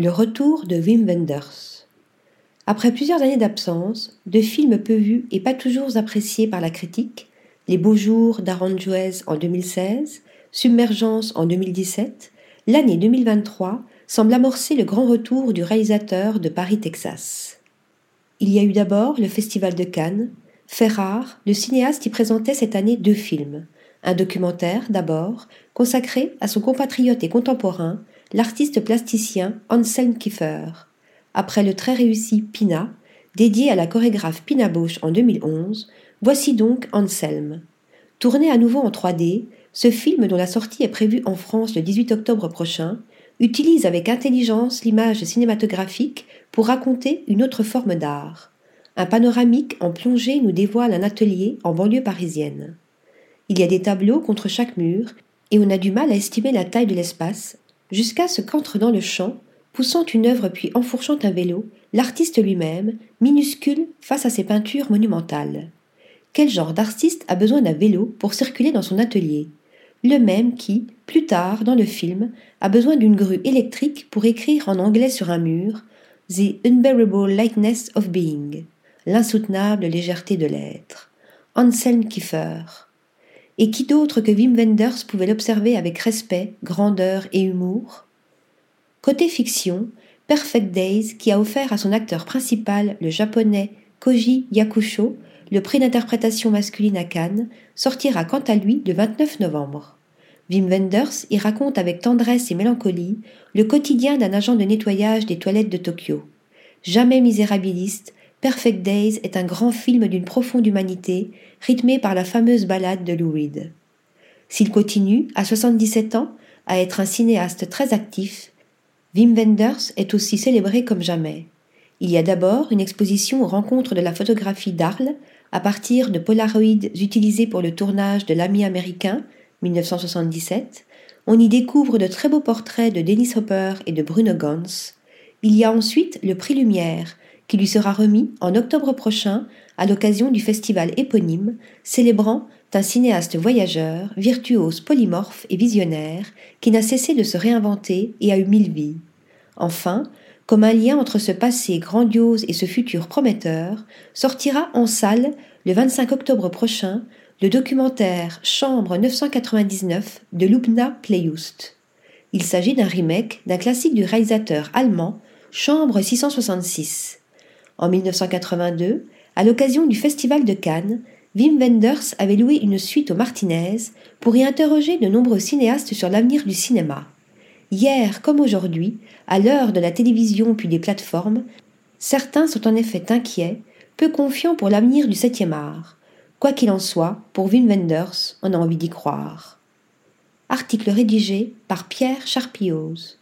Le retour de Wim Wenders. Après plusieurs années d'absence, de films peu vus et pas toujours appréciés par la critique, Les Beaux Jours d'Aranjuez en 2016, Submergence en 2017, l'année 2023 semble amorcer le grand retour du réalisateur de Paris, Texas. Il y a eu d'abord le Festival de Cannes. Fait rare, le cinéaste y présentait cette année deux films. Un documentaire, d'abord, consacré à son compatriote et contemporain, l'artiste plasticien Anselm Kiefer. Après le très réussi Pina, dédié à la chorégraphe Pina Bausch en 2011, voici donc Anselm. Tourné à nouveau en 3D, ce film, dont la sortie est prévue en France le 18 octobre prochain, utilise avec intelligence l'image cinématographique pour raconter une autre forme d'art. Un panoramique en plongée nous dévoile un atelier en banlieue parisienne. Il y a des tableaux contre chaque mur, et on a du mal à estimer la taille de l'espace, jusqu'à ce qu'entre dans le champ, poussant une œuvre puis enfourchant un vélo, l'artiste lui-même, minuscule face à ses peintures monumentales. Quel genre d'artiste a besoin d'un vélo pour circuler dans son atelier? Le même qui, plus tard dans le film, a besoin d'une grue électrique pour écrire en anglais sur un mur The Unbearable Lightness of Being, l'insoutenable légèreté de l'être. Anselm Kiefer. Et qui d'autre que Wim Wenders pouvait l'observer avec respect, grandeur et humour? Côté fiction, Perfect Days, qui a offert à son acteur principal, le japonais Koji Yakusho, le prix d'interprétation masculine à Cannes, sortira quant à lui le 29 novembre. Wim Wenders y raconte avec tendresse et mélancolie le quotidien d'un agent de nettoyage des toilettes de Tokyo. Jamais misérabiliste, Perfect Days est un grand film d'une profonde humanité, rythmé par la fameuse ballade de Lou Reed. S'il continue, à 77 ans, à être un cinéaste très actif, Wim Wenders est aussi célébré comme jamais. Il y a d'abord une exposition aux rencontres de la photographie d'Arles, à partir de polaroïdes utilisés pour le tournage de L'ami américain, 1977, on y découvre de très beaux portraits de Dennis Hopper et de Bruno Gans. Il y a ensuite le prix Lumière, qui lui sera remis en octobre prochain à l'occasion du festival éponyme, célébrant un cinéaste voyageur, virtuose polymorphe et visionnaire, qui n'a cessé de se réinventer et a eu mille vies. Enfin, comme un lien entre ce passé grandiose et ce futur prometteur, sortira en salle le 25 octobre prochain le documentaire Chambre 999 de Lubna Playust. Il s'agit d'un remake d'un classique du réalisateur allemand Chambre 666. En 1982, à l'occasion du Festival de Cannes, Wim Wenders avait loué une suite au Martinez pour y interroger de nombreux cinéastes sur l'avenir du cinéma. Hier comme aujourd'hui, à l'heure de la télévision puis des plateformes, certains sont en effet inquiets, peu confiants pour l'avenir du septième art. Quoi qu'il en soit, pour Wim Wenders, on a envie d'y croire. Article rédigé par Pierre Charpioz.